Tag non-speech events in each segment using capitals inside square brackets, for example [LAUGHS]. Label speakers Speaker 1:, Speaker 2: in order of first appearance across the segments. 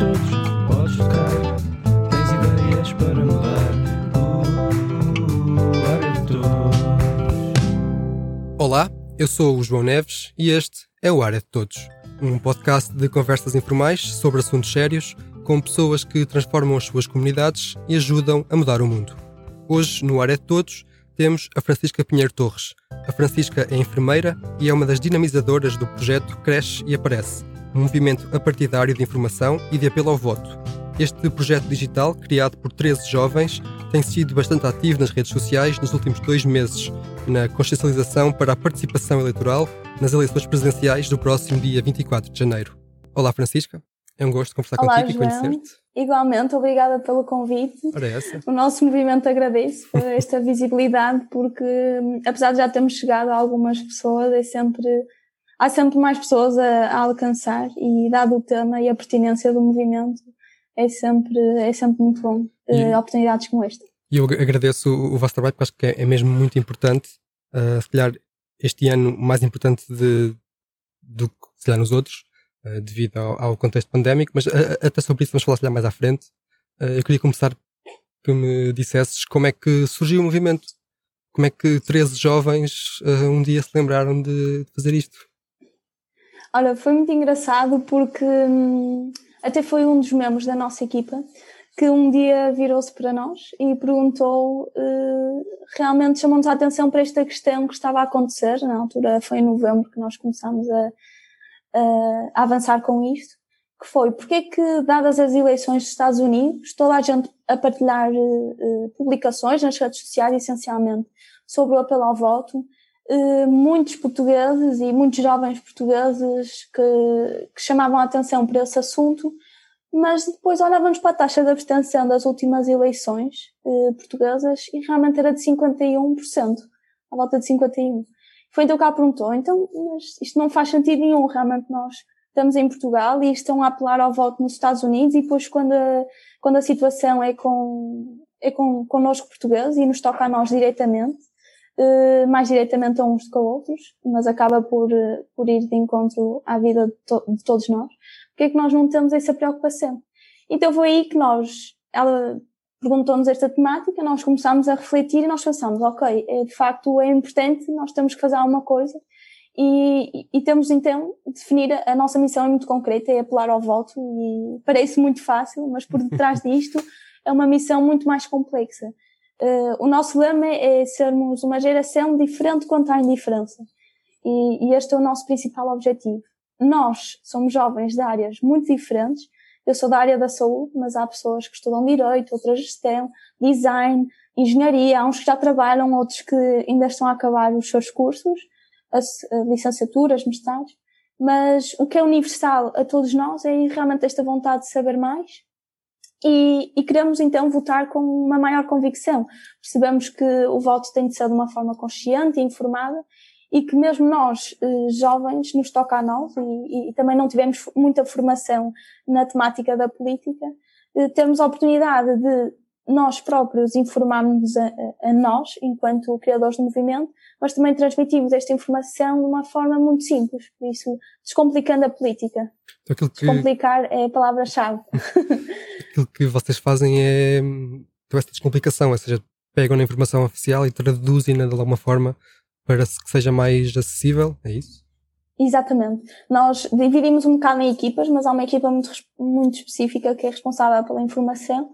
Speaker 1: todos, podes tocar. Tens ideias para mudar. Uh.
Speaker 2: Olá, eu sou o João Neves e este é o Área de Todos, um podcast de conversas informais sobre assuntos sérios com pessoas que transformam as suas comunidades e ajudam a mudar o mundo. Hoje, no Área de Todos, temos a Francisca Pinheiro Torres. A Francisca é enfermeira e é uma das dinamizadoras do projeto Cresce e Aparece, movimento apartidário de informação e de apelo ao voto. Este projeto digital, criado por 13 jovens, tem sido bastante ativo nas redes sociais nos últimos dois meses, na consciencialização para a participação eleitoral nas eleições presidenciais do próximo dia 24 de janeiro. Olá, Francisca. É um gosto conversar
Speaker 3: Olá,
Speaker 2: contigo
Speaker 3: João.
Speaker 2: e conhecer-te.
Speaker 3: Igualmente, obrigada pelo convite.
Speaker 2: É.
Speaker 3: O nosso movimento agradece por [LAUGHS] esta visibilidade, porque hum, apesar de já termos chegado a algumas pessoas, é sempre, há sempre mais pessoas a, a alcançar e dado o tema e a pertinência do movimento, é sempre, é sempre muito bom eh,
Speaker 2: E-
Speaker 3: oportunidades como esta.
Speaker 2: E eu agradeço o o vosso trabalho porque acho que é é mesmo muito importante. Uh, se calhar este ano mais importante de, do que se calhar nos outros, uh, devido ao, ao contexto pandémico, mas até sobre isso vamos falar se calhar mais à frente. Uh, eu queria começar que me dissesses como é que surgiu o movimento. Como é que 13 jovens uh, um dia se lembraram de fazer isto?
Speaker 3: Olha, foi muito engraçado porque hum, até foi um dos membros da nossa equipa que um dia virou-se para nós e perguntou, eh, realmente chamou-nos a atenção para esta questão que estava a acontecer, na altura foi em novembro que nós começámos a, a- avançar com isto, que foi, porque é que, dadas as eleições dos Estados Unidos, toda a gente a partilhar eh, publicações nas redes sociais, essencialmente, sobre o apelo ao voto, muitos portugueses e muitos jovens portugueses que, que chamavam a atenção para esse assunto, mas depois olhávamos para a taxa de abstenção das últimas eleições eh, portuguesas e realmente era de 51%, à volta de 51%. Foi então que ela perguntou, então, mas isto não faz sentido nenhum, realmente nós estamos em Portugal e estão a apelar ao voto nos Estados Unidos e depois quando a, quando a situação é com, é com, connosco portugueses e nos toca a nós diretamente, eh, mais diretamente a uns a outros, mas acaba por, eh, por ir de encontro à vida de, to- de todos nós. Porque é que nós não temos essa preocupação? Então foi aí que nós, ela perguntou-nos esta temática, nós começámos a refletir e nós pensámos, ok, é, de facto é importante, nós temos que fazer alguma coisa e, e, temos então de definir a, a nossa missão é muito concreta, é apelar ao voto e parece muito fácil, mas por detrás disto [LAUGHS] é uma missão muito mais complexa. Eh, o nosso lema é sermos uma geração diferente quanto à indiferença. E, e este é o nosso principal objetivo. Nós somos jovens de áreas muito diferentes. Eu sou da área da saúde, mas há pessoas que estudam direito, outras gestão, design, engenharia. Há uns que já trabalham, outros que ainda estão a acabar os seus cursos, as, as licenciaturas, mestrados. Mas o que é universal a todos nós é realmente esta vontade de saber mais e, e queremos então votar com uma maior convicção. Percebemos que o voto tem de ser de uma forma consciente e informada e que mesmo nós, eh, jovens, nos toca a nós e, e também não tivemos muita formação na temática da política, eh, termos a oportunidade de nós próprios informarmos a, a- nós, enquanto criadores do movimento, mas também transmitirmos esta informação de uma forma muito simples, por isso, descomplicando a política.
Speaker 2: Então, que,
Speaker 3: Descomplicar é a palavra-chave. [LAUGHS]
Speaker 2: aquilo que vocês fazem é hum, esta descomplicação, ou seja, pegam na informação oficial e traduzem-na de alguma forma para que seja mais acessível, é isso?
Speaker 3: Exatamente. Nós dividimos um bocado em equipas, mas há uma equipa muito, muito específica que é responsável pela informação.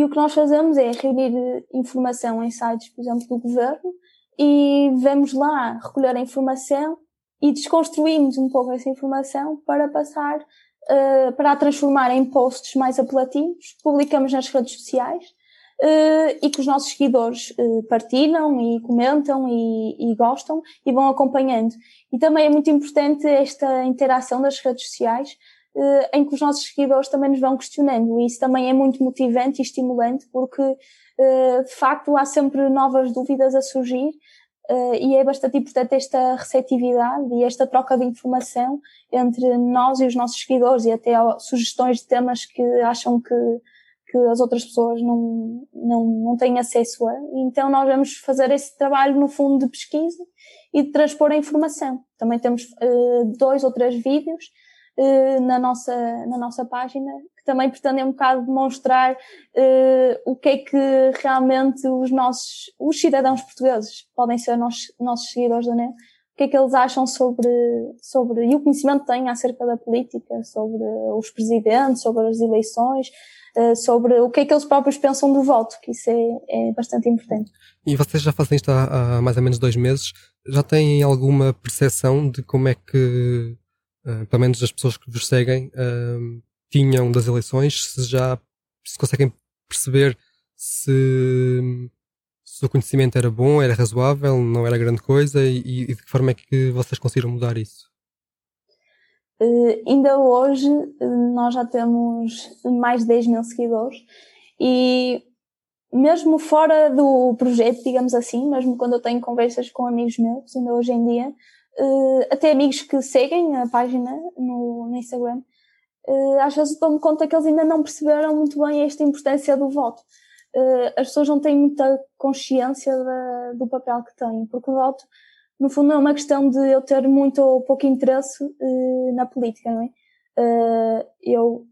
Speaker 3: E o que nós fazemos é reunir eh, informação em sites, por exemplo, do governo, e vamos lá recolher a informação e desconstruímos um pouco essa informação para passar, eh, para a transformar em posts mais apelativos, publicamos nas redes sociais eh, e que os nossos seguidores eh, partilham e comentam e, e gostam e vão acompanhando. E também é muito importante esta interação das redes sociais, em que os nossos seguidores também nos vão questionando. E isso também é muito motivante e estimulante, porque eh, de facto há sempre novas dúvidas a surgir. eh, e é bastante importante esta receptividade e esta troca de informação entre nós e os nossos seguidores e até sugestões de temas que acham que, que as outras pessoas não, não, não têm acesso a. Então nós vamos fazer esse trabalho no fundo de pesquisa e de transpor a informação. Também temos uh, dois ou três vídeos uh, na, nossa, na nossa página, que também pretendem um bocado demonstrar uh, o que é que realmente os nossos, os cidadãos portugueses podem ser nossos, nossos seguidores da NET, o que é que eles acham sobre, sobre, e o conhecimento que têm acerca da política, sobre os presidentes, sobre as eleições, uh, sobre o que é que eles próprios pensam do voto, que isso é, é bastante importante.
Speaker 2: E vocês já fazem isto há, há mais ou menos dois meses, já têm alguma percepção de como é que uh, pelo menos as pessoas que vos seguem, uh, tinham das eleições, se já se conseguem perceber se, se o conhecimento era bom, era razoável, não era grande coisa e, e de que forma é que vocês conseguiram mudar isso?
Speaker 3: Uh, ainda hoje nós já temos mais de 10 mil seguidores e mesmo fora do projeto, digamos assim, mesmo quando eu tenho conversas com amigos meus, ainda hoje em dia, uh, até amigos que seguem a página no, no Instagram, uh, às vezes dou-me conta que eles ainda não perceberam muito bem esta importância do voto. Uh, as pessoas não têm muita consciência da, do papel que têm, porque o voto, no fundo, é uma questão de eu ter muito ou pouco interesse na política, não é? eu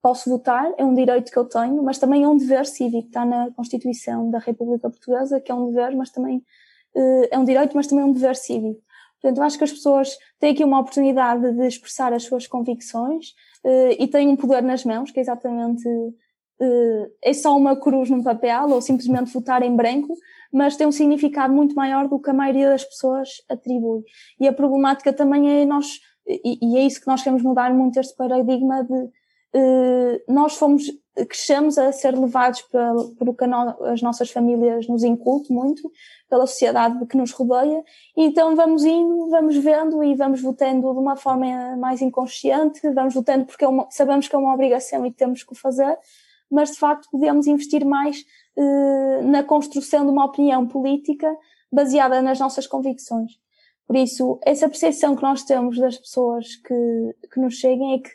Speaker 3: posso votar, é um direito que eu tenho, mas também é um dever cívico, está na Constituição da República Portuguesa, que é um dever, mas também é um direito, mas também é um dever cívico. Portanto, eu acho que as pessoas têm aqui uma oportunidade de expressar as suas convicções uh, e têm um poder nas mãos, que é exatamente uh, é só uma cruz num papel ou simplesmente votar em branco, mas tem um significado muito maior do que a maioria das pessoas atribui. E a problemática também é nós, e, e é isso que nós queremos mudar muito este paradigma de uh, nós fomos crescemos a ser levados pelo, pelo que as nossas famílias nos incultam muito, pela sociedade que nos rodeia, e então vamos indo, vamos vendo e vamos votando de uma forma mais inconsciente, vamos votando porque é uma, sabemos que é uma obrigação e temos que o fazer, mas de facto podemos investir mais eh, na construção de uma opinião política baseada nas nossas convicções. Por isso, essa percepção que nós temos das pessoas que, que nos cheguem é que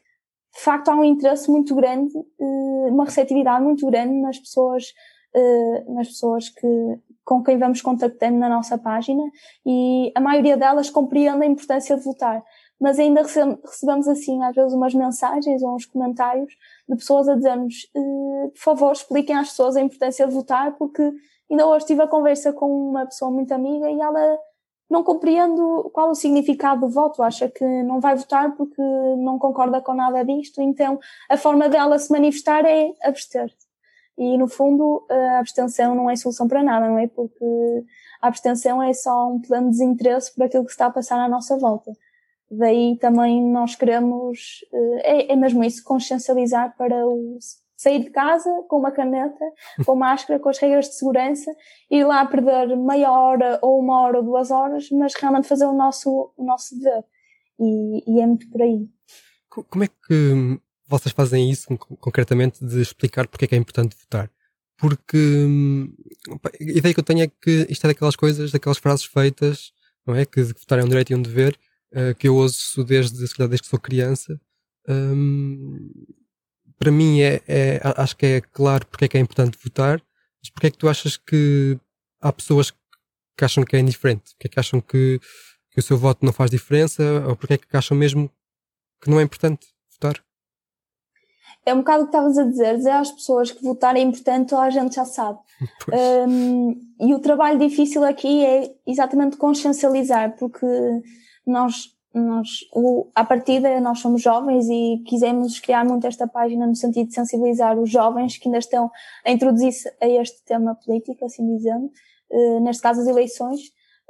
Speaker 3: de facto há um interesse muito grande, eh, uma receptividade muito grande nas pessoas, eh, nas pessoas que, com quem vamos contactando na nossa página e a maioria delas compreende a importância de votar. Mas ainda recebemos assim às vezes umas mensagens ou uns comentários de pessoas a dizer-nos eh, por favor expliquem às pessoas a importância de votar porque ainda hoje tive a conversa com uma pessoa muito amiga e ela não compreendo qual o significado do voto, acha que não vai votar porque não concorda com nada disto, então a forma dela se manifestar é abster. E no fundo a abstenção não é solução para nada, não é? Porque a abstenção é só um plano de desinteresse por aquilo que está a passar à nossa volta. Daí também nós queremos, eh, é, é mesmo isso, consciencializar para os sair de casa com uma caneta, com máscara, com as regras de segurança, ir lá perder meia hora ou uma hora ou duas horas, mas realmente fazer o nosso, o nosso dever. E, e é muito por aí.
Speaker 2: Como é que vocês fazem isso concretamente de explicar porque é que é importante votar? Porque a ideia que eu tenho é que isto é daquelas coisas, daquelas frases feitas, não é? Que votar é um direito e um dever, uh, que eu ouço desde, desde que sou criança. Um, para mim é, é, acho que é claro porque é que é importante votar, mas porque é que tu achas que há pessoas que acham que é indiferente? Porque é que acham que, que o seu voto não faz diferença? Ou porque é que acham mesmo que não é importante votar?
Speaker 3: É um bocado o que estavas a dizer, dizer às pessoas que votar é importante, toda a gente já sabe. [LAUGHS] Um, e o trabalho difícil aqui é exatamente consciencializar, porque nós nós, o, à partida, nós somos jovens e quisemos criar muito esta página no sentido de sensibilizar os jovens que ainda estão a introduzir-se a este tema político, assim dizendo, uh, neste caso as eleições,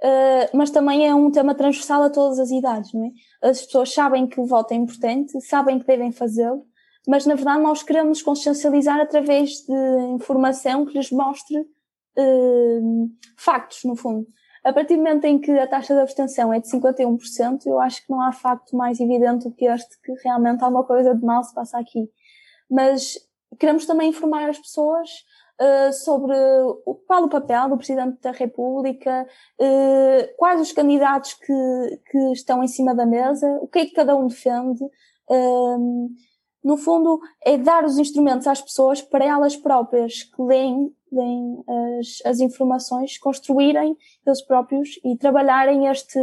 Speaker 3: uh, mas também é um tema transversal a todas as idades, não é? As pessoas sabem que o voto é importante, sabem que devem fazê-lo, mas na verdade nós queremos consciencializar através de informação que lhes mostre uh, factos, no fundo. A partir do momento em que a taxa de abstenção é de 51%, eu acho que não há facto mais evidente do que este que realmente alguma coisa de mal se passa aqui. Mas queremos também informar as pessoas uh, sobre o, qual o papel do Presidente da República, uh, quais os candidatos que, que estão em cima da mesa, o que é que cada um defende. Uh, no fundo, é dar os instrumentos às pessoas para elas próprias que leem, leem as, as informações, construírem eles próprios e trabalharem este,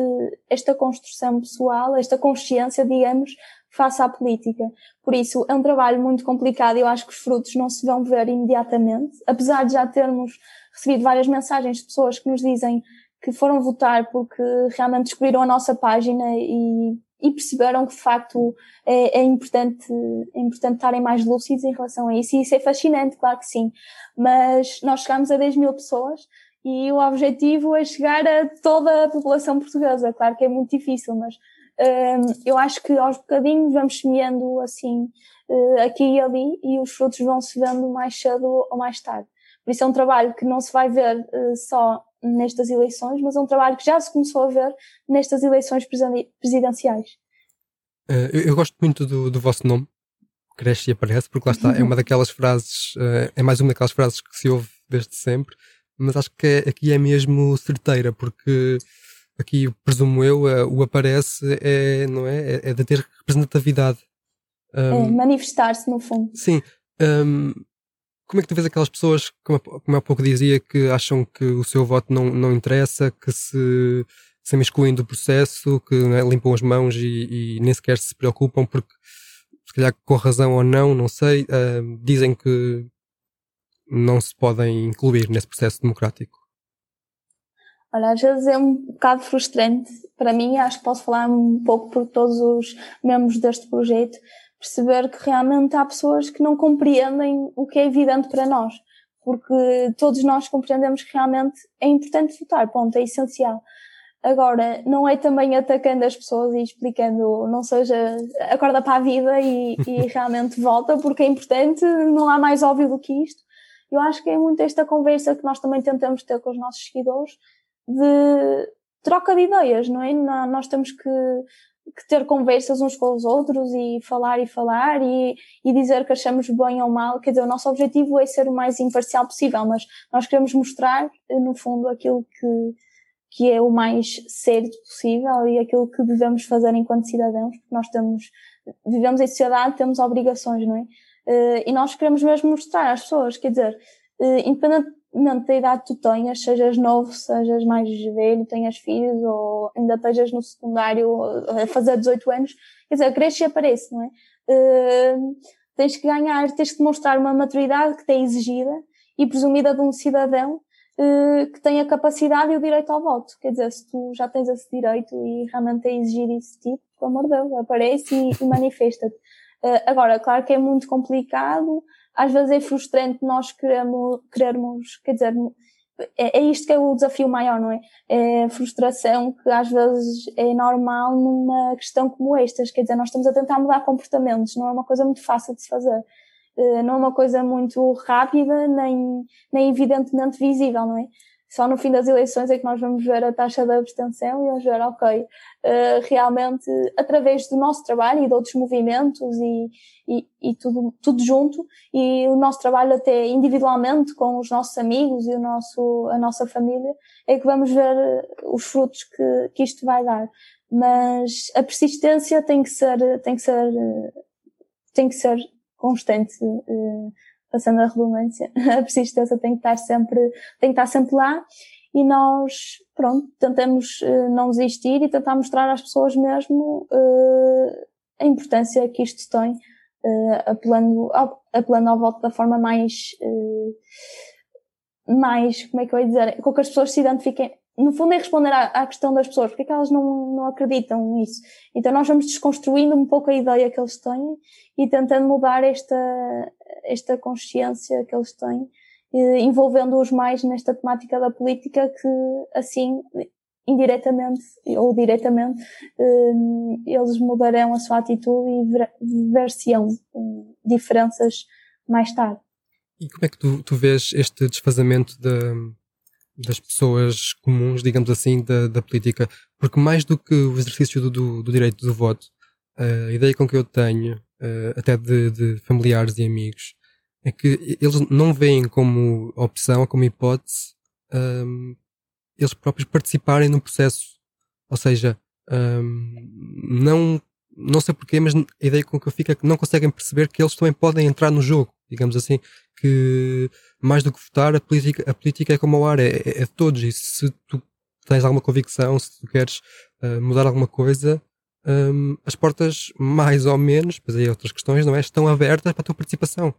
Speaker 3: esta construção pessoal, esta consciência, digamos, face à política. Por isso, é um trabalho muito complicado e eu acho que os frutos não se vão ver imediatamente, apesar de já termos recebido várias mensagens de pessoas que nos dizem que foram votar porque realmente descobriram a nossa página e, e perceberam que de facto é, é, importante, é importante estarem mais lúcidos em relação a isso. E isso é fascinante, claro que sim. Mas nós chegamos a 10 mil pessoas e o objetivo é chegar a toda a população portuguesa. Claro que é muito difícil, mas um, eu acho que aos bocadinhos vamos semeando assim uh, aqui e ali e os frutos vão se vendo mais cedo ou mais tarde. Por isso é um trabalho que não se vai ver uh, só nestas eleições, mas é um trabalho que já se começou a ver nestas eleições presidenciais.
Speaker 2: Uh, eu, eu, gosto muito do, do, vosso nome, Cresce e Aparece, porque lá está, é [LAUGHS] uma daquelas frases, uh, é mais uma daquelas frases que se ouve desde sempre, mas acho que é, aqui é mesmo certeira, porque aqui, presumo eu, uh, o Aparece é, não é? É, é de ter representatividade.
Speaker 3: Um, é manifestar-se, no fundo.
Speaker 2: Sim. Um, como é que tu vês aquelas pessoas, como, há pouco dizia, que acham que o seu voto não, não interessa, que se, se excluem do processo, que né, limpam as mãos e, e, nem sequer se preocupam porque, se calhar com razão ou não, não sei, uh, dizem que não se podem incluir nesse processo democrático?
Speaker 3: Olha, às vezes é um bocado frustrante para mim, acho que posso falar um pouco por todos os membros deste projeto, perceber que realmente há pessoas que não compreendem o que é evidente para nós, porque todos nós compreendemos que realmente é importante votar, ponto, é essencial. Agora, não é também atacando as pessoas e explicando, não seja, acorda para a vida e, e [LAUGHS] realmente volta, porque é importante, não há mais óbvio do que isto. Eu acho que é muito esta conversa que nós também tentamos ter com os nossos seguidores de troca de ideias, não é? Nós temos que que ter conversas uns com os outros e falar e falar e, e dizer que achamos bem ou mal. Quer dizer, o nosso objetivo é ser o mais imparcial possível, mas nós queremos mostrar, no fundo, aquilo que, que é o mais sério possível e aquilo que devemos fazer enquanto cidadãos, porque nós temos, vivemos em sociedade, temos obrigações, não é? Eh, e nós queremos mesmo mostrar às pessoas, quer dizer, eh, independente independentemente da idade tu tenhas, sejas novo, sejas mais velho, tenhas filhos ou ainda estejas no secundário a fazer 18 anos, quer dizer, cresce e aparece, não é? Uh, tens que ganhar, tens que demonstrar uma maturidade que te é exigida e presumida de um cidadão uh, que tem a capacidade e o direito ao voto. Quer dizer, se tu já tens esse direito e realmente é exigir isso tipo, pelo amor de Deus, aparece e, e manifesta-te. Uh, agora, claro que é muito complicado, às vezes é frustrante nós queremos, querermos, quer dizer, é, é isto que é o desafio maior, não é? É a frustração que às vezes é normal numa questão como estas, quer dizer, nós estamos a tentar mudar comportamentos, não é uma coisa muito fácil de se fazer. Eh, não é uma coisa muito rápida, nem, nem evidentemente visível, não é? Só no fim das eleições é que nós vamos ver a taxa de abstenção e vamos ver, ok, uh, realmente através do nosso trabalho e de outros movimentos e, e, e, tudo, tudo junto e o nosso trabalho até individualmente com os nossos amigos e o nosso, a nossa família é que vamos ver os frutos que, que isto vai dar. Mas a persistência tem que ser, tem que ser, tem que ser constante. Uh, passando a redundância, [LAUGHS] a persistência tem que estar sempre, tem que estar sempre lá. E nós, pronto, tentamos uh, não desistir e tentar mostrar às pessoas mesmo uh, a importância que isto tem, uh, apelando, ao, apelando ao voto da forma mais, mais, como é que eu ia dizer, com que as pessoas se identifiquem, no fundo é responder à, à questão das pessoas, porque é que elas não, não acreditam nisso. Então nós vamos desconstruindo um pouco a ideia que eles têm e tentando mudar esta, esta consciência que eles têm, envolvendo-os mais nesta temática da política que assim indiretamente ou diretamente hum, eles mudarão a sua atitude e ver-se-ão diferenças mais tarde.
Speaker 2: E como é que tu, tu vês este desfazamento de, das pessoas comuns, digamos assim, da, da política? Porque mais do que o exercício do, do, do direito do voto, a ideia com que eu tenho uh, até de, de, familiares e amigos, é que eles não veem como opção como hipótese um, ehm, eles próprios participarem no processo. Ou seja, um, ehm, não, não sei porquê, mas a ideia com que eu fico é que não conseguem perceber que eles também podem entrar no jogo, digamos assim, que mais do que votar, a política, a política é como o ar, é, é, é de todos. E se tu tens alguma convicção, se tu queres uh, mudar alguma coisa, um, as portas, mais ou menos, depois aí outras questões, não é? Estão abertas para a tua participação.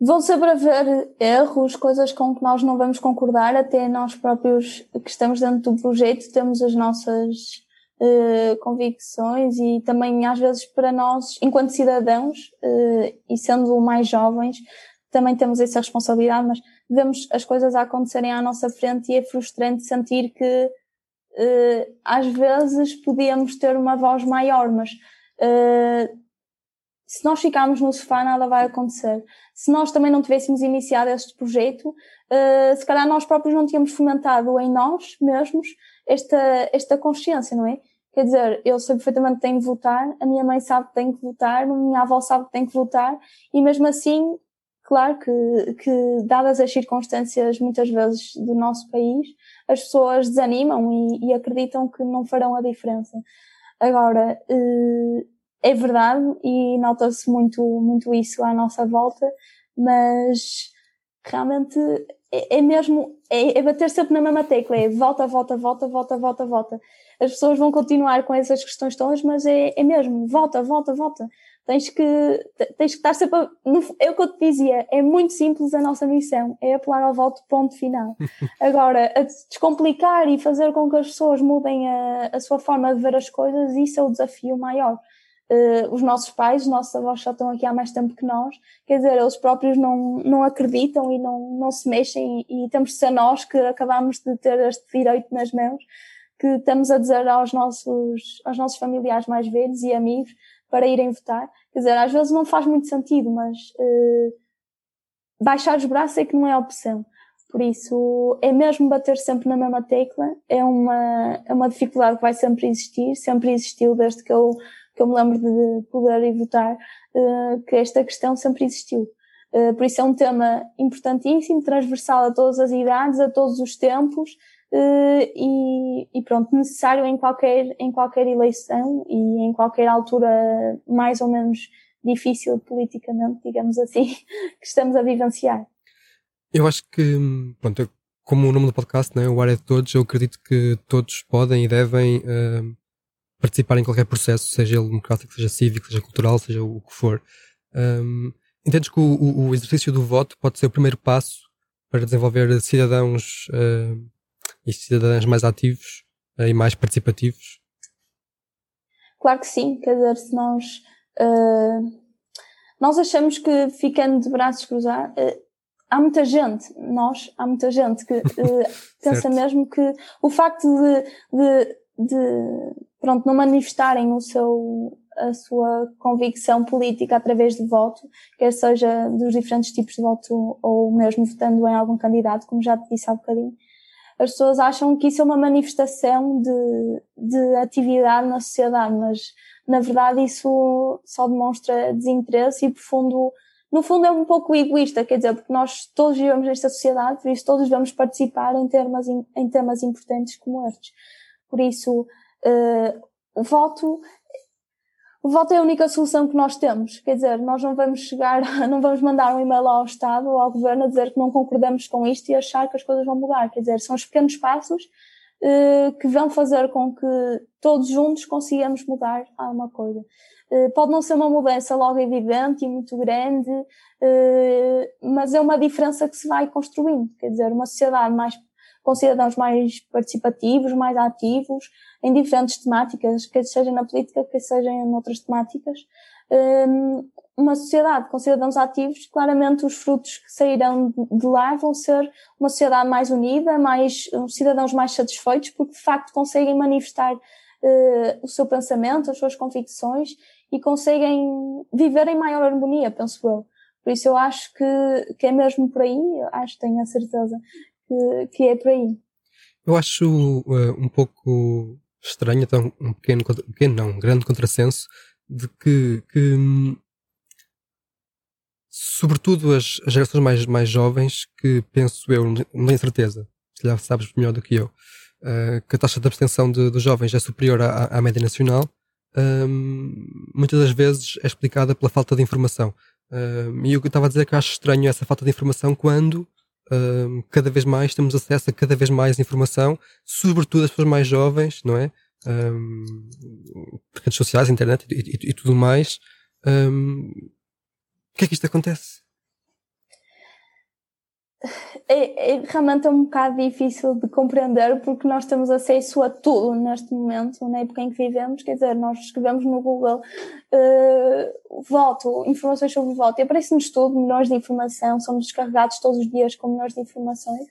Speaker 3: Vão sempre haver erros, coisas com que nós não vamos concordar, até nós próprios que estamos dentro do projeto temos as nossas uh, convicções e também às vezes para nós, enquanto cidadãos uh, e sendo mais jovens, também temos essa responsabilidade, mas vemos as coisas a acontecerem à nossa frente e é frustrante sentir que às vezes podíamos ter uma voz maior, mas se nós ficarmos no sofá nada vai acontecer. Se nós também não tivéssemos iniciado este projeto, uh, se calhar nós próprios não tínhamos fomentado em nós mesmos esta, esta consciência, não é? Quer dizer, eu sei perfeitamente que tenho que votar, a minha mãe sabe que tenho que votar, a minha avó sabe que tenho que votar, e mesmo assim, claro que, que dadas as circunstâncias muitas vezes do nosso país, as pessoas desanimam e, e acreditam que não farão a diferença. Agora, uh, é verdade e nota-se muito, muito isso à nossa volta, mas realmente é, é mesmo, é, é, bater sempre na mesma tecla, é volta, volta, volta, volta, volta, volta. As pessoas vão continuar com essas questões todas, mas é, é mesmo, volta, volta, volta. Tens que, tens que estar sempre, a, é o que eu te dizia, é muito simples a nossa missão, é apelar ao voto ponto final. [LAUGHS] Agora, a descomplicar e fazer com que as pessoas mudem a, a sua forma de ver as coisas, isso é o desafio maior uh, os nossos pais, os nossos avós já estão aqui há mais tempo que nós, quer dizer, eles próprios não, não acreditam e não, não se mexem e, e temos de ser nós que acabamos de ter este direito nas mãos, que estamos a dizer aos nossos, aos nossos familiares mais velhos e amigos para irem votar. Quer dizer, às vezes não faz muito sentido, mas uh, baixar os braços é que não é opção. Por isso, é mesmo bater sempre na mesma tecla, é uma, é uma dificuldade que vai sempre existir, sempre existiu desde que eu que eu me lembro de poder ir votar, uh, que esta questão sempre existiu. Uh, por isso é um tema importantíssimo, transversal a todas as idades, a todos os tempos, e, e, pronto, necessário em qualquer, em qualquer eleição e em qualquer altura mais ou menos difícil politicamente, digamos assim, [LAUGHS] que estamos a vivenciar.
Speaker 2: Eu acho que, pronto, como o nome do podcast, né, o ar é de todos, eu acredito que todos podem e devem uh, participar em qualquer processo, seja ele democrático, seja cívico, seja cultural, seja o que for. Um, entendes que o, o, exercício do voto pode ser o primeiro passo para desenvolver cidadãos uh, e cidadãs mais ativos uh, e mais participativos?
Speaker 3: Claro que sim, quer dizer, se nós, uh, nós achamos que ficando de braços cruzados, há muita gente, nós, há muita gente que [LAUGHS] pensa mesmo que o facto de, de, de pronto, não manifestarem o seu, a sua convicção política através de voto, quer seja dos diferentes tipos de voto ou mesmo votando em algum candidato, como já te disse há bocadinho, as pessoas acham que isso é uma manifestação de, de atividade na sociedade, mas na verdade isso só demonstra desinteresse e profundo, no fundo é um pouco egoísta, quer dizer, porque nós todos vivemos nesta sociedade, por isso todos devemos participar em temas, em temas importantes como estes. Por isso, uh, o voto o voto é a única solução que nós temos. Quer dizer, nós não vamos chegar, [LAUGHS] não vamos mandar um e-mail ao Estado ou ao Governo a dizer que não concordamos com isto e achar que as coisas vão mudar. Quer dizer, são os pequenos passos uh, que vão fazer com que todos juntos consigamos mudar alguma coisa. Uh, pode não ser uma mudança logo evidente e muito grande, uh, mas é uma diferença que se vai construindo. Quer dizer, uma sociedade mais com cidadãos mais participativos, mais ativos, em diferentes temáticas, quer seja na política, quer seja em outras temáticas. Um, uma sociedade com cidadãos ativos, claramente os frutos que sairão de lá vão ser uma sociedade mais unida, mais, cidadãos mais satisfeitos, porque de facto conseguem manifestar uh, o seu pensamento, as suas convicções e conseguem viver em maior harmonia, penso eu. Por isso eu acho que, que é mesmo por aí, acho, tenho a certeza, que, que é por aí.
Speaker 2: Eu acho uh, um pouco estranho, então um pequeno, pequeno não, um grande contrassenso de que, que sobretudo as, as, gerações mais, mais jovens, que penso eu, não tenho certeza, se calhar sabes melhor do que eu, uh, que a taxa de abstenção dos jovens é superior à, à média nacional, um, muitas das vezes é explicada pela falta de informação. Um, e eu estava a dizer que acho estranho essa falta de informação quando cada vez mais temos acesso a cada vez mais informação, sobretudo as pessoas mais jovens, não é? um, redes sociais, internet e, e, e tudo mais. Um, que é que isto acontece?
Speaker 3: É, é, realmente é um bocado difícil de compreender porque nós temos acesso a tudo neste momento, na época em que vivemos, quer dizer, nós escrevemos no Google uh, voto, informações sobre voto, e aparece-nos tudo, milhões de informação, somos descarregados todos os dias com milhões de informações.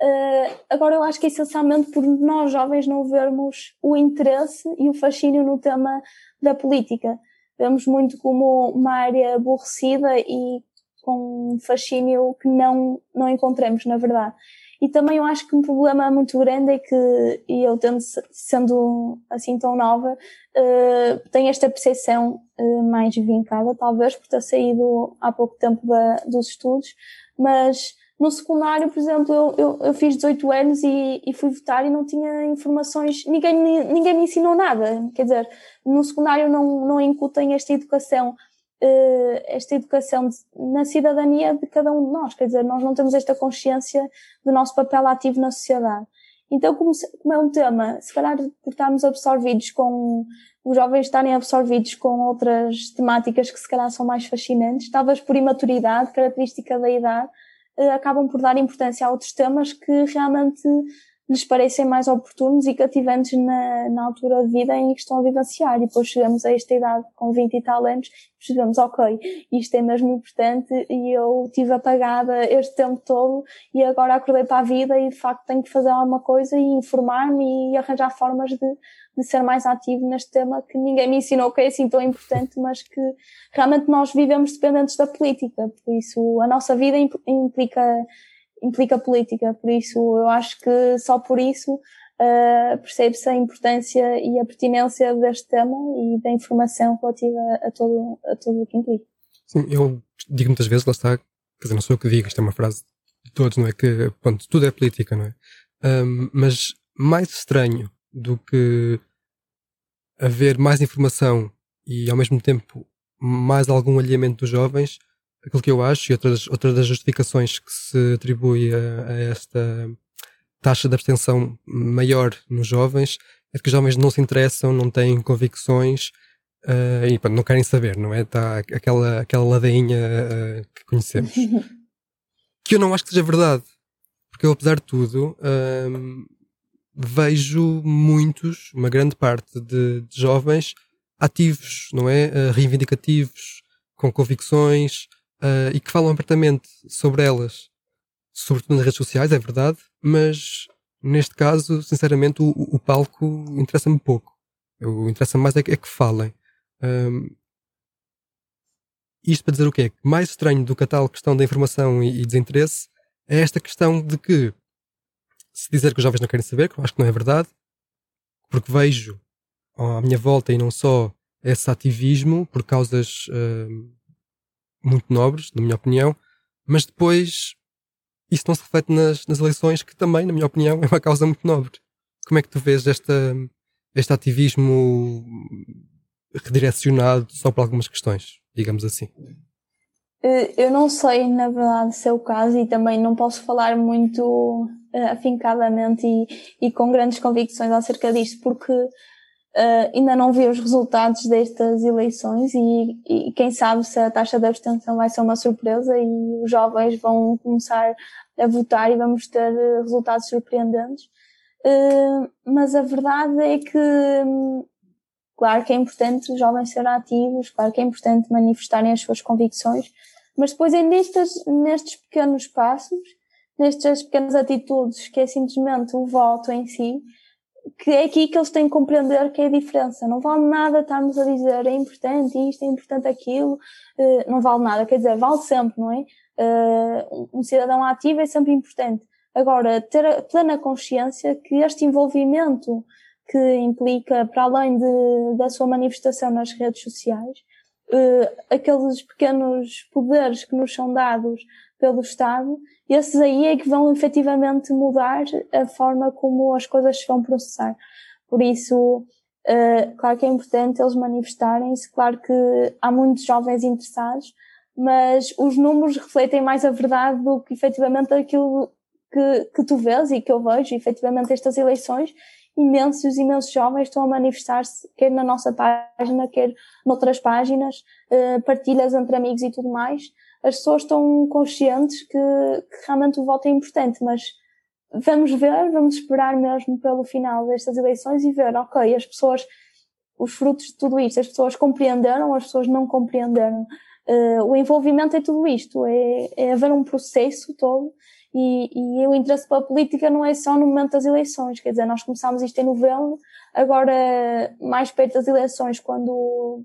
Speaker 3: Uh, agora eu acho que é essencialmente por nós jovens não vermos o interesse e o fascínio no tema da política. Vemos muito como uma área aborrecida e com um fascínio que não, não encontramos, na verdade. E também eu acho que um problema muito grande é que, e eu tendo, sendo assim tão nova, uh, tenho esta percepção uh, mais vincada, talvez por ter saído há pouco tempo da, dos estudos, mas no secundário, por exemplo, eu, eu, eu fiz 18 anos e, e, fui votar e não tinha informações, ninguém, ninguém me ensinou nada. Quer dizer, no secundário não, não incutem esta educação, esta educação na cidadania de cada um de nós. Quer dizer, nós não temos esta consciência do nosso papel ativo na sociedade. Então, como, como é um tema, se calhar por estarmos absorvidos com, os jovens estarem absorvidos com outras temáticas que se calhar são mais fascinantes, talvez por imaturidade, característica da idade, eh, acabam por dar importância a outros temas que realmente lhes parecem mais oportunos e cativantes na, na altura de vida em que estão a vivenciar. E depois chegamos a esta idade com 20 e tal anos percebemos, ok, isto é mesmo importante e eu tive apagada este tempo todo e agora acordei para a vida e de facto tenho que fazer alguma coisa e informar-me e arranjar formas de, de ser mais ativo neste tema que ninguém me ensinou que é assim tão importante, mas que realmente nós vivemos dependentes da política. Por isso, a nossa vida implica implica política, por isso eu acho que só por isso uh, percebe-se a importância e a pertinência deste tema e da informação relativa a todo, a todo o que implica.
Speaker 2: Sim, eu digo muitas vezes, lá está, quer dizer, não sou eu que digo, isto é uma frase de todos, não é? Que, pronto, tudo é política, não é? Um, mas mais estranho do que haver mais informação e ao mesmo tempo mais algum alinhamento dos jovens aquilo que eu acho e outras, outras das justificações que se atribui a, a esta taxa de abstenção maior nos jovens é que os jovens não se interessam, não têm convicções uh, e pronto, não querem saber, não é? Está aquela, aquela ladainha uh, que conhecemos. [LAUGHS] que eu não acho que seja verdade. Porque eu, apesar de tudo, uh, vejo muitos, uma grande parte de, de jovens ativos, não é? reivindicativos, com convicções, uh, e que falam abertamente sobre elas, sobretudo nas redes sociais, é verdade, mas neste caso, sinceramente, o, o palco interessa-me pouco. Eu interessa mais é que, é que falem. Um, isto para dizer o quê? Mais estranho do que a tal questão da informação e, e desinteresse é esta questão de que se dizer que os jovens não querem saber, que eu acho que não é verdade, porque vejo à minha volta e não só esse ativismo por causas uh, muito nobres, na minha opinião, mas depois isso não se reflete nas, nas eleições, que também, na minha opinião, [LAUGHS] é uma causa muito nobre. Como é que tu vês esta, este ativismo redirecionado só por algumas questões, digamos assim?
Speaker 3: Eh, eu não sei, na verdade, se é o caso e também não posso falar muito uh, afincadamente e, e com grandes convicções acerca disto, porque Uh, ainda não vi os resultados destas eleições e, e, quem sabe se a taxa de abstenção vai ser uma surpresa e os jovens vão começar a votar e vamos ter resultados surpreendentes. Uh, mas a verdade é que, um, claro que é importante os jovens serem ativos, claro que é importante manifestarem as suas convicções, mas depois é nestes, nestes pequenos passos, nestas pequenas atitudes, que é simplesmente o voto em si, que é aqui que eles têm que compreender que é a diferença. Não vale nada estarmos a dizer é importante isto, é importante aquilo, uh, não vale nada. Quer dizer, vale sempre, não é? Uh, um cidadão ativo é sempre importante. Agora, ter a plena consciência que este envolvimento que implica, para além de, da sua manifestação nas redes sociais, uh, aqueles pequenos poderes que nos são dados pelo Estado, esses aí é que vão efetivamente mudar a forma como as coisas se vão processar. Por isso, uh, claro que é importante eles manifestarem-se, claro que há muitos jovens interessados, mas os números refletem mais a verdade do que efetivamente aquilo que, que tu vês e que eu vejo, efetivamente estas eleições, imensos, imensos jovens estão a manifestar-se, quer na nossa página, quer noutras páginas, uh, partilhas entre amigos e tudo mais. As pessoas estão conscientes que, que realmente o voto é importante, mas vamos ver, vamos esperar mesmo pelo final destas eleições e ver, ok, as pessoas, os frutos de tudo isto, as pessoas compreenderam, as pessoas não compreenderam. Uh, o envolvimento é tudo isto, é, é haver um processo todo e, e o interesse pela política não é só no momento das eleições, quer dizer, nós começámos isto em novembro, agora mais perto das eleições, quando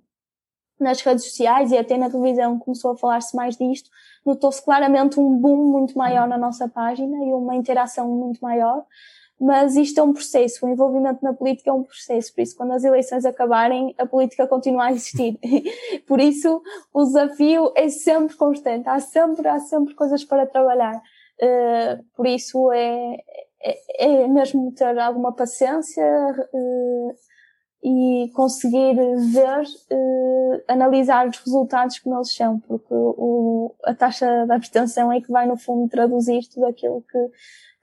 Speaker 3: nas redes sociais e até na televisão começou a falar-se mais disto, notou-se claramente um boom muito maior na nossa página e uma interação muito maior. Mas isto é um processo, o envolvimento na política é um processo, por isso quando as eleições acabarem, a política continua a existir. [LAUGHS] por isso o desafio é sempre constante, há sempre, há sempre coisas para trabalhar. Uh, por isso é, é, é, mesmo ter alguma paciência, uh, e conseguir ver, uh, analisar os resultados como eles são, porque o, a taxa de abstenção é que vai no fundo traduzir tudo aquilo que,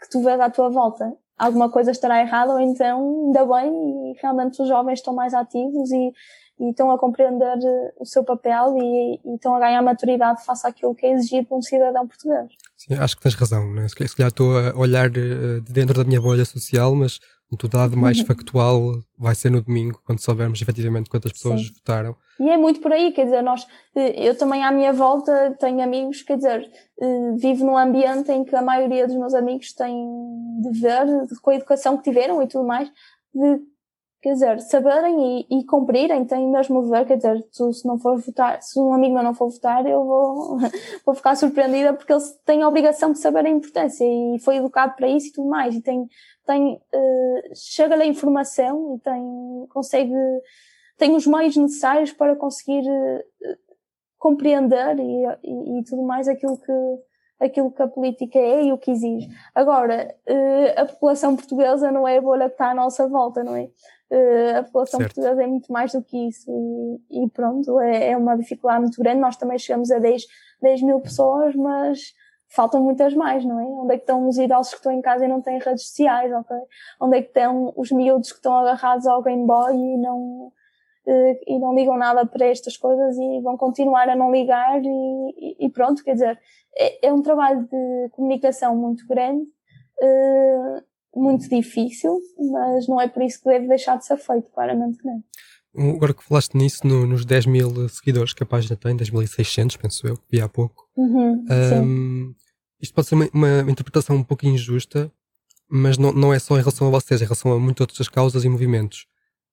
Speaker 3: que tu vês à tua volta. Alguma coisa estará errada ou então ainda bem e realmente os jovens estão mais ativos e, e estão a compreender eh, o seu papel e, e, estão a ganhar maturidade face àquilo que é exigido de um cidadão português.
Speaker 2: Sim, acho que tens razão. Né? Se calhar estou a olhar eh, de dentro da minha bolha social, mas o dado mais uhum. factual vai ser no domingo, quando soubermos efetivamente quantas pessoas Sim. votaram.
Speaker 3: E é muito por aí, quer dizer, nós, eh, eu também à minha volta tenho amigos, quer dizer, eh, vivo num ambiente em que a maioria dos meus amigos têm de ver, com a educação que tiveram e tudo mais, de quer dizer, saberem e, e cumprirem, têm mesmo ver, quer dizer, tu, se não for votar, se um amigo meu não for votar, eu vou, [LAUGHS] vou ficar surpreendida porque ele tem a obrigação de saber a importância e foi educado para isso e tudo mais, e tem, tem, uh, chega-lhe a informação e tem, consegue, tem os meios necessários para conseguir uh, compreender e, e, e tudo mais aquilo que, aquilo que a política é e o que exige. Agora, uh, a população portuguesa não é a bolha que está à nossa volta, não é? Uh, a população certo. portuguesa é muito mais do que isso e, e pronto, é, é, uma dificuldade muito grande. Nós também chegamos a 10, 10 mil pessoas, mas faltam muitas mais, não é? Onde é que estão os idosos que estão em casa e não têm redes sociais, ok? Onde é que estão os miúdos que estão agarrados ao Game Boy e não, e não ligam nada para estas coisas e vão continuar a não ligar e, e pronto, quer dizer, é, é, um trabalho de comunicação muito grande. Uh, muito difícil, mas não é por isso que deve deixar de ser feito, claramente não.
Speaker 2: Agora que falaste nisso, no, nos 10 mil seguidores que a página tem, 10.600, penso eu, que vi há pouco,
Speaker 3: uhum, um,
Speaker 2: isto pode ser uma, uma, interpretação um pouco injusta, mas não, não é só em relação a vocês, é em relação a muitas outras causas e movimentos.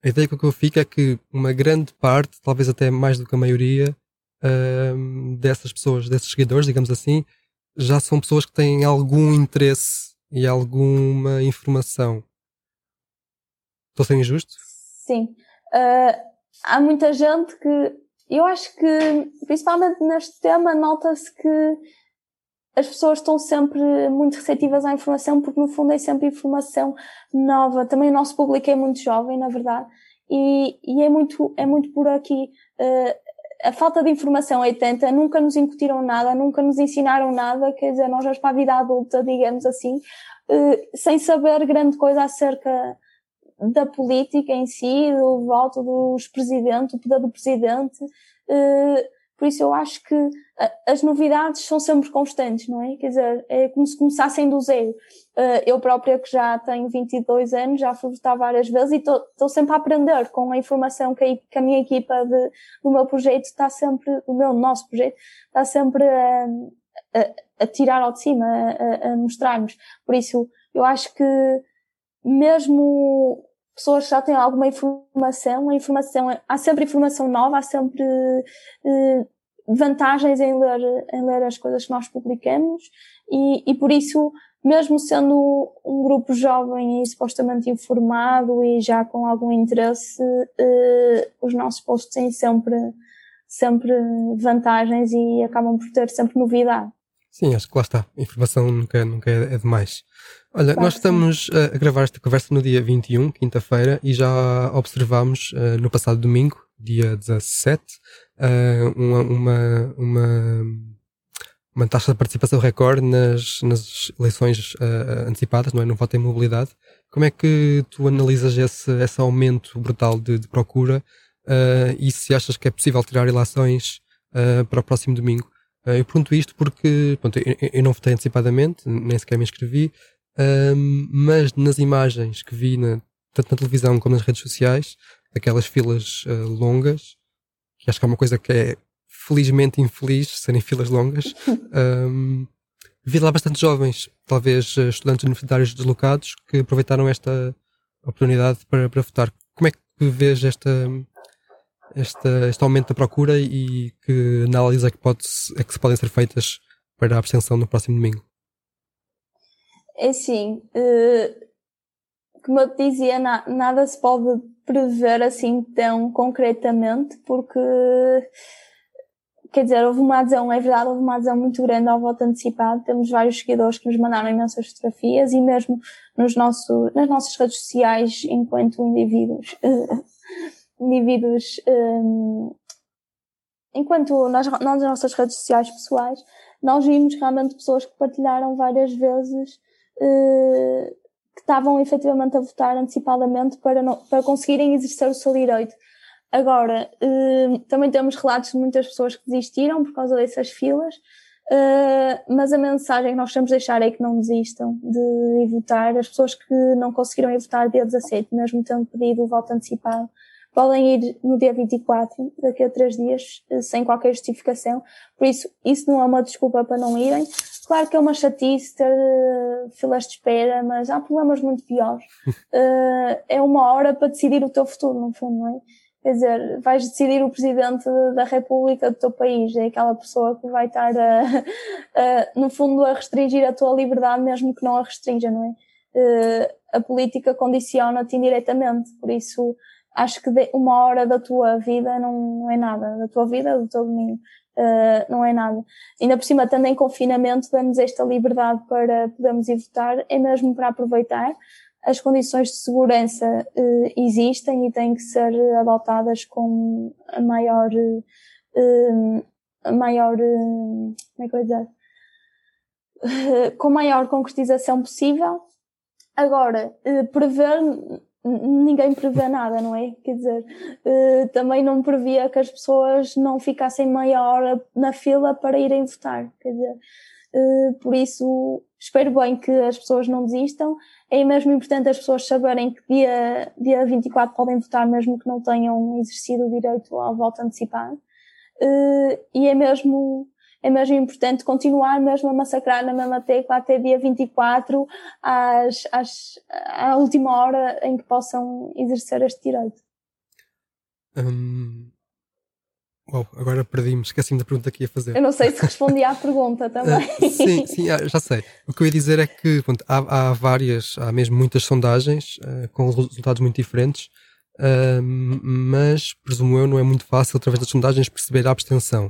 Speaker 2: A ideia que eu fico é que uma grande parte, talvez até mais do que a maioria, um, dessas pessoas, desses seguidores, digamos assim, já são pessoas que têm algum interesse e alguma informação. Estou ser injusto?
Speaker 3: Sim. Uh, há muita gente que. Eu acho que, principalmente neste tema, nota-se que as pessoas estão sempre muito receptivas à informação, porque no fundo é sempre informação nova. Também o nosso público é muito jovem, na verdade, e, e é muito, é muito por aqui. Uh, a falta de informação é tanta, nunca nos incutiram nada, nunca nos ensinaram nada, quer dizer, nós vamos para a vida adulta, digamos assim, eh, sem saber grande coisa acerca da política em si, do voto dos presidentes, do poder do presidente. Por isso eu acho que as novidades são sempre constantes, não é? Quer dizer, é como se começassem do zero. Uh, eu própria que já tenho 22 anos, já fui votar várias vezes e estou sempre a aprender com a informação que a, minha equipa de, do meu projeto está sempre, do meu, nosso projeto, está sempre a, a, a tirar ao de cima, a, a mostrar-nos. Por isso, eu acho que mesmo pessoas já têm alguma informação, a informação, há sempre informação nova, há sempre uh, vantagens em ler, em ler as coisas que nós publicamos e, e por isso, mesmo sendo um grupo jovem e supostamente informado e já com algum interesse, uh, os nossos posts têm sempre, sempre vantagens e acabam por ter sempre novidade.
Speaker 2: Sim, acho que lá está. Informação nunca, nunca é, é demais. Olha, claro, nós estamos a, a gravar esta conversa no dia 21, quinta-feira, e já observámos uh, no passado domingo, dia 17, uh, uma, uma, uma, uma, taxa de participação recorde nas, nas eleições uh, antecipadas, não é? No voto em mobilidade. Como é que tu analisas esse, esse aumento brutal de, de procura e se achas que é possível tirar uh, para o próximo domingo? Eu pergunto isto porque pronto, eu, eu, não votei antecipadamente, nem sequer me inscrevi, mas nas imagens que vi na, tanto na televisão como nas redes sociais, aquelas filas longas, que acho que é uma coisa que é felizmente infeliz serem filas longas. [LAUGHS] Um, vi lá bastante jovens, talvez eh, estudantes universitários deslocados, que aproveitaram esta oportunidade para, para votar. Como é que vês esta, esta, este aumento da procura e que análises é que, pode, é que se podem ser feitas para a abstenção no próximo domingo?
Speaker 3: É sim, uh, como eu te dizia, na, nada se pode prever assim tão concretamente, porque quer dizer, houve uma adesão, é verdade, houve uma adesão muito grande ao voto antecipado. Temos vários seguidores que nos mandaram imensas fotografias e mesmo nos nosso, nas nossas redes sociais, enquanto indivíduos, [LAUGHS] indivíduos, um, enquanto nas, nas nossas redes sociais pessoais, nós vimos realmente pessoas que partilharam várias vezes uh, que estavam efetivamente a votar antecipadamente para, não, para conseguirem exercer o seu direito. Agora, uh, também temos relatos de muitas pessoas que desistiram por causa dessas filas, uh, mas a mensagem que nós temos de deixar é que não desistam de votar. As pessoas que não conseguiram ir votar dia 17, mesmo tendo pedido o voto antecipado, podem ir no dia 24, daqui a três dias, uh, sem qualquer justificação. Por isso, isso não é uma desculpa para não irem. Claro que é uma chatice ter uh, filas de espera, mas há problemas muito piores. Uh, [LAUGHS] é uma hora para decidir o teu futuro, no fundo, não é? Quer dizer, vais decidir o presidente da República do teu país, é aquela pessoa que vai estar, a, a, no fundo, a restringir a tua liberdade, mesmo que não a restrinja, não é? Uh, a política condiciona-te indiretamente, por isso acho que uma hora da tua vida não, não é nada, da tua vida, do teu domingo, uh, não é nada. Ainda por cima, estando em confinamento, damos esta liberdade para podermos ir votar, é mesmo para aproveitar as condições de segurança uh, existem e têm que ser adotadas com a maior, uh, a maior, como é que eu dizer? com a maior concretização possível. Agora, prever, ninguém prevê nada, não é? Quer dizer, também não previa que as pessoas não ficassem meia hora na fila para irem votar, quer dizer, por isso espero bem que as pessoas não desistam é mesmo importante as pessoas saberem que dia, dia 24 podem votar mesmo que não tenham exercido o direito ao voto antecipado. Uh, e é mesmo, é mesmo importante continuar mesmo a massacrar na mesma tecla até dia 24 às, às, à última hora em que possam exercer este direito.
Speaker 2: Hum, Uau, agora perdi-me, esqueci-me da pergunta que ia fazer.
Speaker 3: Eu não sei se respondi à [LAUGHS] pergunta também.
Speaker 2: Uh, sim, sim, ah, já sei. O que eu ia dizer é que pronto, há, há, várias, há mesmo muitas sondagens uh, com resultados muito diferentes, uh, mas presumo eu não é muito fácil através das sondagens perceber a abstenção.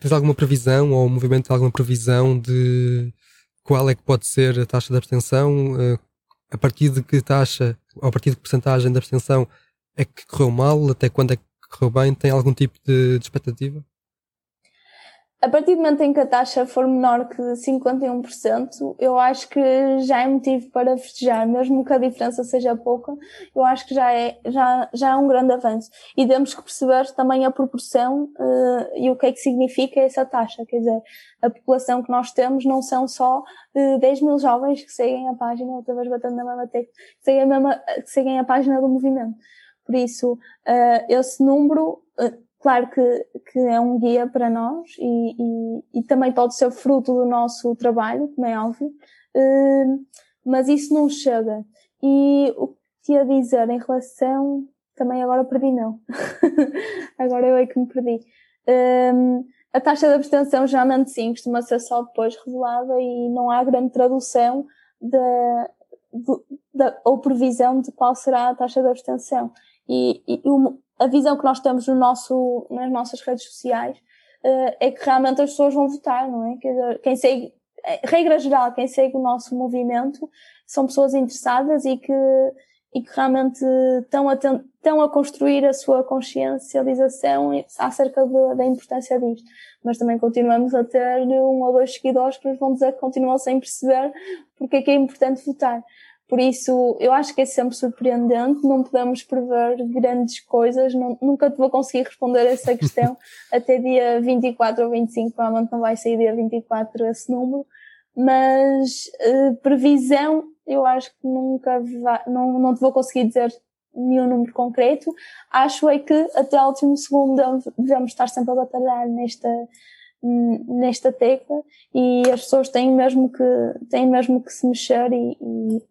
Speaker 2: Tens alguma previsão ou o movimento tem alguma previsão de qual é que pode ser a taxa de abstenção? a partir de que taxa, ou a partir de que porcentagem de abstenção é que correu mal? Até quando é que correu bem? Tem algum tipo de, de expectativa?
Speaker 3: A partir do momento em que a taxa for menor que 51%, eu acho que já é motivo para festejar, mesmo que a diferença seja pouca, eu acho que já é, já, já é um grande avanço. E temos que perceber também a proporção uh, e o que é que significa essa taxa. Quer dizer, a população que nós temos não são só uh, eh, 10 mil jovens que seguem a página, outra vez batendo na mesma tecla, que seguem a, mesma, que seguem a página do movimento. Por isso, uh, esse número, claro que, que é um guia para nós e, e, e, também pode ser fruto do nosso trabalho, como é óbvio, uh, mas isso não chega. E o que ia dizer em relação, também agora perdi não. [LAUGHS] agora eu é que me perdi. a taxa de abstenção geralmente sim, costuma ser só depois revelada e não há grande tradução da, ou previsão de qual será a taxa de abstenção. E, e a visão que nós temos no nosso, nas nossas redes sociais uh, é que realmente as pessoas vão votar, não é? Quer quem segue, regra geral, quem segue o nosso movimento são pessoas interessadas e que, e que realmente estão a, estão a construir a sua consciencialização acerca de, da importância disto. Mas também continuamos a ter um ou dois seguidores que nos vão dizer que continuam sem perceber porque é que é importante votar. Por isso, eu acho que é sempre surpreendente, não podemos prever grandes coisas, não, nunca te vou conseguir responder essa questão [LAUGHS] até dia 24 ou 25, provavelmente não vai sair dia 24 esse número, mas uh, previsão, eu acho que nunca vai, não, não te vou conseguir dizer nenhum número concreto. Acho é que até o último segundo devemos estar sempre a batalhar nesta, nesta tecla e as pessoas têm mesmo que, têm mesmo que se mexer e,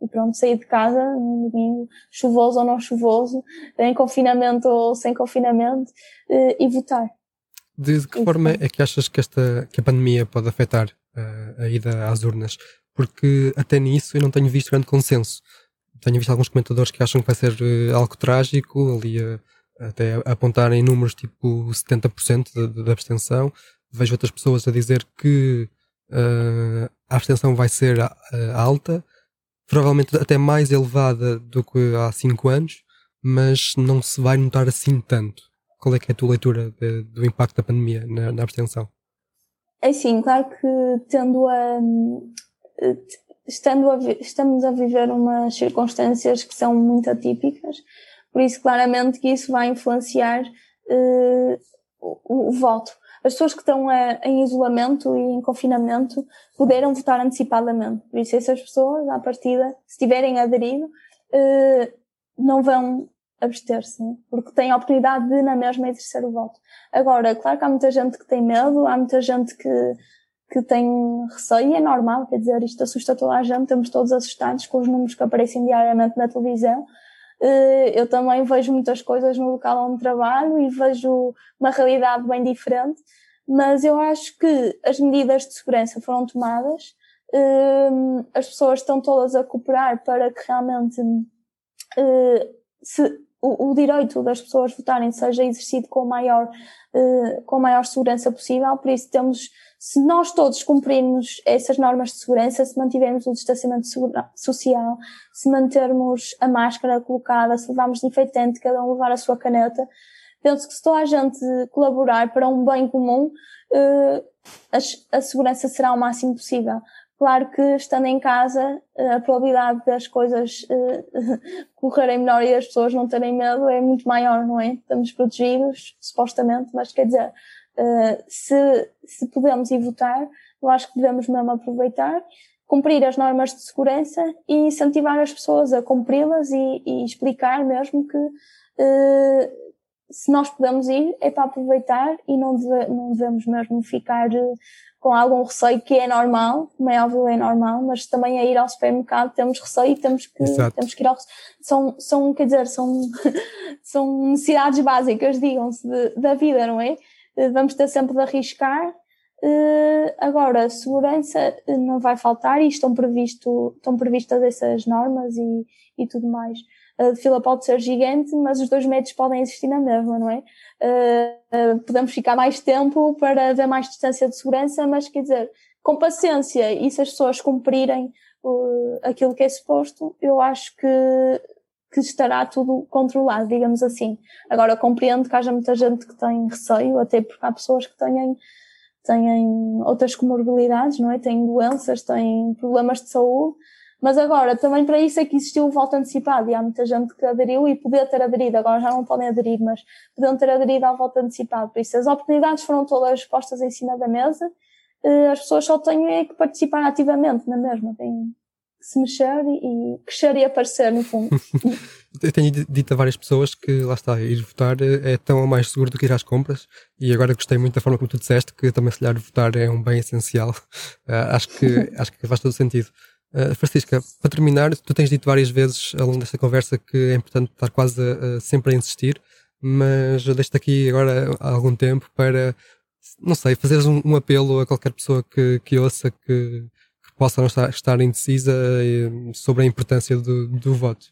Speaker 3: e, pronto, sair de casa no domingo, chuvoso ou não chuvoso, em confinamento ou sem confinamento, eh, e votar.
Speaker 2: De, de que e forma é que achas que, esta, que a pandemia pode afetar uh, a ida às urnas? Porque até nisso eu não tenho visto grande consenso. Tenho visto alguns comentadores que acham que vai ser uh, algo trágico, ali até apontarem números tipo 70% da abstenção. Vejo outras pessoas a dizer que a abstenção vai ser alta, provavelmente até mais elevada do que há 5 anos, mas não se vai notar assim tanto. Qual é que é a tua leitura de, do impacto da pandemia na, na abstenção?
Speaker 3: É sim, claro que tendo a, estando a, estamos a viver umas circunstâncias que são muito atípicas, por isso claramente que isso vai influenciar uh, o, o, voto. As pessoas que estão a, em isolamento e em confinamento puderam votar antecipadamente. Por isso essas pessoas, à partida, se tiverem aderido, uh, não vão abster-se, né? porque tem a oportunidade de, na mesma, exercer o voto. Agora, claro que há muita gente que tem medo, há muita gente que, que tem receio, e é normal, quer dizer, isto assusta toda a gente, estamos todos assustados com os números que aparecem diariamente na televisão. Eh, eu também vejo muitas coisas no local onde trabalho e vejo uma realidade bem diferente, mas eu acho que as medidas de segurança foram tomadas, eh, as pessoas estão todas a cooperar para que realmente eh, se o, o, direito das pessoas votarem seja exercido com maior, uh, com a maior segurança possível, por isso temos, se nós todos cumprirmos essas normas de segurança, se mantivermos o distanciamento social, se mantermos a máscara colocada, se levarmos desinfetante, cada um levar a sua caneta, penso que se toda a gente colaborar para um bem comum, uh, a, a segurança será o máximo possível. Claro que estando em casa, eh, a probabilidade das coisas uh, [LAUGHS] correrem melhor e as pessoas não terem medo é muito maior, não é? Estamos protegidos, supostamente, mas quer dizer, uh, se, se podemos ir votar, eu acho que devemos mesmo aproveitar, cumprir as normas de segurança e incentivar as pessoas a cumpri-las e, e, explicar mesmo que uh, se nós podemos ir é para aproveitar e não, deve, não devemos mesmo ficar com algum receio que é normal, como é óbvio é normal, mas também a ir ao supermercado temos receio e temos que, temos que ir ao são, são, quer dizer, são, [LAUGHS] são necessidades básicas, digam-se, da vida, não é? Eh, vamos ter sempre de arriscar. Uh, agora, segurança eh, não vai faltar e estão, previsto, estão previstas essas normas e, e tudo mais a fila pode ser gigante, mas os dois metros podem existir na mesma, não é? Uh, uh, podemos ficar mais tempo para haver mais distância de segurança, mas quer dizer, com paciência e se as pessoas cumprirem uh, aquilo que é suposto, eu acho que, que estará tudo controlado, digamos assim. Agora, compreendo que haja muita gente que tem receio, até porque há pessoas que têm têm outras comorbilidades, não é? Têm doenças, têm problemas de saúde mas agora, também para isso é que existiu o voto antecipado e há muita gente que aderiu e podia ter aderido, agora já não podem aderir, mas podiam ter aderido ao voto antecipado. Por isso, as oportunidades foram todas postas em cima da mesa, eh, as pessoas só têm é que participar ativamente na mesma, têm que se mexer e crescer e aparecer, no fundo. [LAUGHS]
Speaker 2: Eu tenho dito a várias pessoas que, lá está, ir votar é tão ou mais seguro do que ir às compras e agora gostei muito da forma como tu disseste que também se calhar votar é um bem essencial. Uh, [LAUGHS] acho, que, acho que faz todo sentido. Uh, Francisca, para terminar, tu tens dito várias vezes ao longo desta conversa que é importante estar quase a, sempre a insistir, mas deixo-te aqui agora há algum tempo para, não sei, fazeres um, um apelo a qualquer pessoa que, que ouça que, que possa não estar, estar indecisa sobre a importância do, do voto.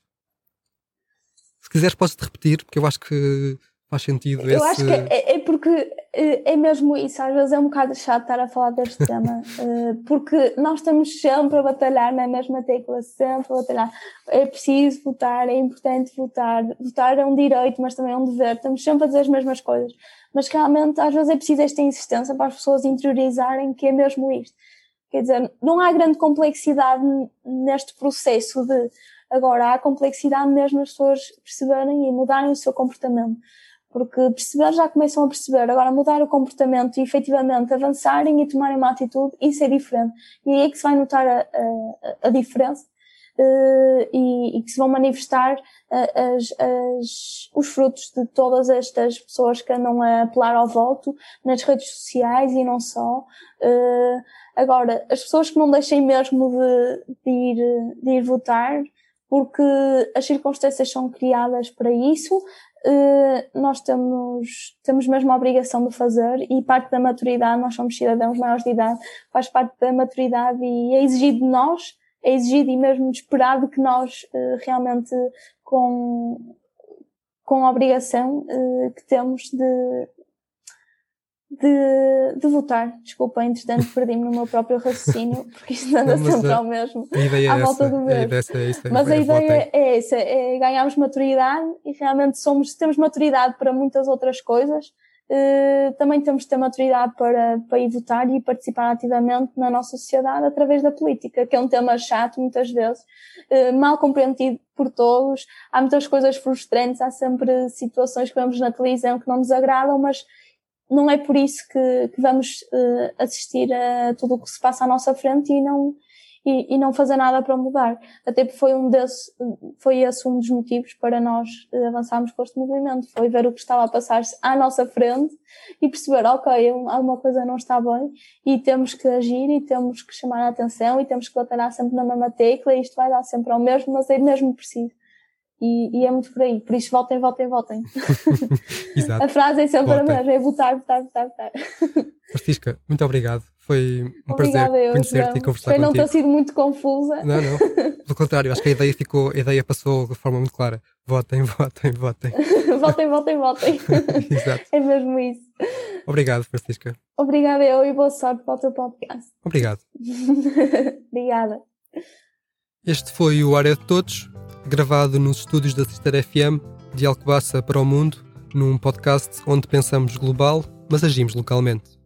Speaker 2: Se quiseres, podes-te repetir, porque eu acho que faz sentido
Speaker 3: eu
Speaker 2: esse...
Speaker 3: acho que é, é porque é mesmo isso, às vezes é um bocado chato estar a falar deste [LAUGHS] tema, eh, porque nós estamos sempre a batalhar na mesma tecla, sempre a batalhar. É preciso votar, é importante votar, votar é um direito, mas também é um dever, estamos sempre a dizer as mesmas coisas. Mas realmente, às vezes é preciso esta insistência para as pessoas interiorizarem que é mesmo isto. Quer dizer, não há grande complexidade neste processo de. Agora, há complexidade mesmo as pessoas perceberem e mudarem o seu comportamento porque perceber já começam a perceber, agora mudar o comportamento e efetivamente avançarem e tomarem uma atitude, isso é diferente. E é aí que se vai notar a, a, a diferença uh, e, e, que se vão manifestar uh, as, as, os frutos de todas estas pessoas que andam a apelar ao voto nas redes sociais e não só. Uh, agora, as pessoas que não deixem mesmo de, de, ir, de ir votar, porque as circunstâncias são criadas para isso, eh, nós temos, temos mesmo a obrigação de fazer e parte da maturidade, nós somos cidadãos maiores de idade, faz parte da maturidade e é exigido de nós, é exigido e mesmo esperado que nós eh, realmente com, com a obrigação eh, que temos de, de, de votar. Desculpa, entretanto perdi-me no meu próprio raciocínio, [LAUGHS] porque isto anda não, sempre a, ao mesmo.
Speaker 2: A ideia é essa, do mesmo. É essa,
Speaker 3: mas a ideia é essa, é ganharmos maturidade e realmente somos, temos maturidade para muitas outras coisas. Uh, também temos de ter maturidade para, para ir votar e participar ativamente na nossa sociedade através da política, que é um tema chato muitas vezes, uh, mal compreendido por todos. Há muitas coisas frustrantes, há sempre situações que vemos na televisão que não nos agradam, mas não é por isso que, que vamos uh, assistir a tudo o que se passa à nossa frente e não, e, e, não fazer nada para mudar. Até porque foi um desse, foi esse um dos motivos para nós uh, avançarmos com este movimento. Foi ver o que estava a passar-se à nossa frente e perceber, ok, alguma coisa não está bem e temos que agir e temos que chamar a atenção e temos que batalhar sempre na mesma tecla e isto vai dar sempre ao mesmo, mas é mesmo preciso. E, e, é muito por aí. Por isso, votem, votem, votem. [LAUGHS]
Speaker 2: Exato.
Speaker 3: A frase é sempre votem. a mesma: é votar, votar, votar, votar.
Speaker 2: Francisca, muito obrigado. Foi um Obrigada prazer conhecer-te e conversar
Speaker 3: Espero
Speaker 2: contigo.
Speaker 3: não ter sido muito confusa.
Speaker 2: Não, não. [LAUGHS] Pelo contrário, acho que a ideia ficou, a ideia passou de forma muito clara. Votem, votem, votem. [LAUGHS]
Speaker 3: votem, votem, votem.
Speaker 2: Exato.
Speaker 3: É mesmo isso.
Speaker 2: Obrigado, Francisca.
Speaker 3: Obrigada eu e boa sorte para o teu podcast.
Speaker 2: Obrigado.
Speaker 3: Obrigada.
Speaker 2: Este foi o Área de Todos gravado nos estúdios da Sister FM de Alcobaça para o Mundo, num podcast onde pensamos global, mas agimos localmente.